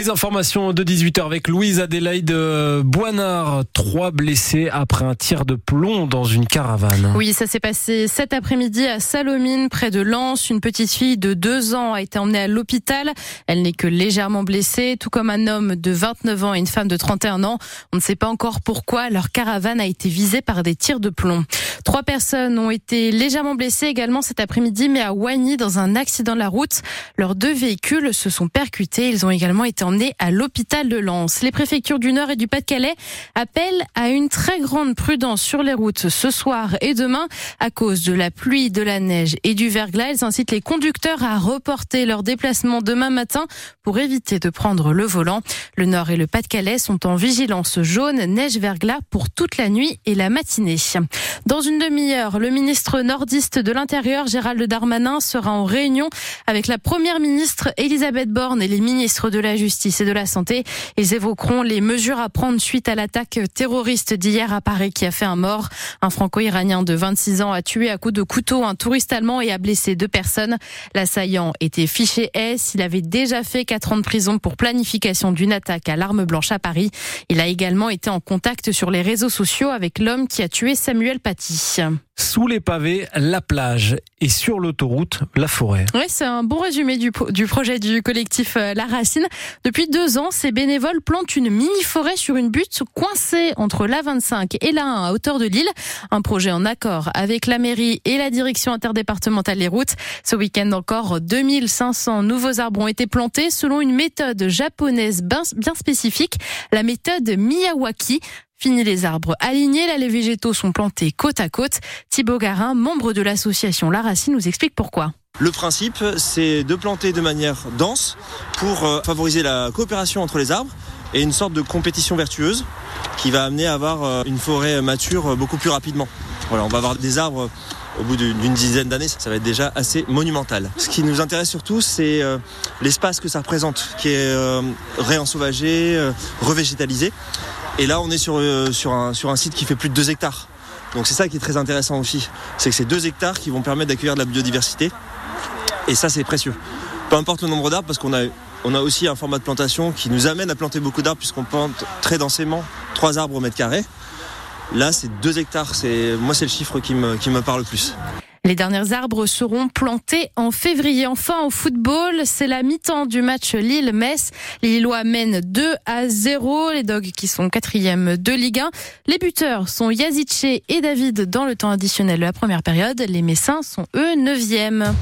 Les informations de 18h avec Louise Adélaïde Boinard. Trois blessés après un tir de plomb dans une caravane. Oui, ça s'est passé cet après-midi à Salomine, près de Lens. Une petite fille de deux ans a été emmenée à l'hôpital. Elle n'est que légèrement blessée, tout comme un homme de 29 ans et une femme de 31 ans. On ne sait pas encore pourquoi leur caravane a été visée par des tirs de plomb. Trois personnes ont été légèrement blessées également cet après-midi, mais à Wagny, dans un accident de la route. Leurs deux véhicules se sont percutés. Ils ont également été emmenés à l'hôpital de Lens. Les préfectures du Nord et du Pas-de-Calais appellent à une très grande prudence sur les routes ce soir et demain à cause de la pluie, de la neige et du verglas. Ils incitent les conducteurs à reporter leur déplacement demain matin pour éviter de prendre le volant. Le Nord et le Pas-de-Calais sont en vigilance jaune, neige, verglas pour toute la nuit et la matinée. Dans une demi-heure, le ministre nordiste de l'Intérieur, Gérald Darmanin, sera en réunion avec la première ministre Elisabeth Borne et les ministres de la Justice et de la Santé. Ils évoqueront les mesures à prendre suite à l'attaque terroriste d'hier à Paris qui a fait un mort. Un franco-iranien de 26 ans a tué à coups de couteau un touriste allemand et a blessé deux personnes. L'assaillant était fiché S. Il avait déjà fait quatre ans de prison pour planification d'une attaque à l'arme blanche à Paris. Il a également été en contact sur les réseaux sociaux avec l'homme qui a tué Samuel Paty. Sous les pavés, la plage et sur l'autoroute, la forêt. Oui, c'est un bon résumé du, projet du collectif euh, La Racine. Depuis deux ans, ces bénévoles plantent une mini-forêt sur une butte coincée entre la 25 et la 1 à hauteur de l'île. Un projet en accord avec la mairie et la direction interdépartementale des routes. Ce week-end encore, 2500 nouveaux arbres ont été plantés selon une méthode japonaise bien spécifique, la méthode Miyawaki. Fini les arbres alignés, là les végétaux sont plantés côte à côte. Thibaut Garin, membre de l'association La Racine, nous explique pourquoi. Le principe, c'est de planter de manière dense pour euh, favoriser la coopération entre les arbres et une sorte de compétition vertueuse qui va amener à avoir euh, une forêt mature beaucoup plus rapidement. Voilà, on va avoir des arbres au bout d'une dizaine d'années, ça va être déjà assez monumental. Ce qui nous intéresse surtout, c'est euh, l'espace que ça représente, qui est réensauvagé, revégétalisé. Et là, on est sur, euh, sur, un, sur un site qui fait plus de 2 hectares. Donc c'est ça qui est très intéressant aussi. C'est que c'est 2 hectares qui vont permettre d'accueillir de la biodiversité. Et ça, c'est précieux. Peu importe le nombre d'arbres, parce qu'on a, on a aussi un format de plantation qui nous amène à planter beaucoup d'arbres, puisqu'on plante très densément 3 arbres au mètre carré. Là, c'est 2 hectares. C'est, moi, c'est le chiffre qui me, qui me parle le plus. Les derniers arbres seront plantés en février. Enfin, au football, c'est la mi-temps du match Lille-Metz. Les Lillois mènent 2 à 0. Les Dogs qui sont quatrième de Ligue 1. Les buteurs sont Yazice et David dans le temps additionnel de la première période. Les Messins sont eux neuvième.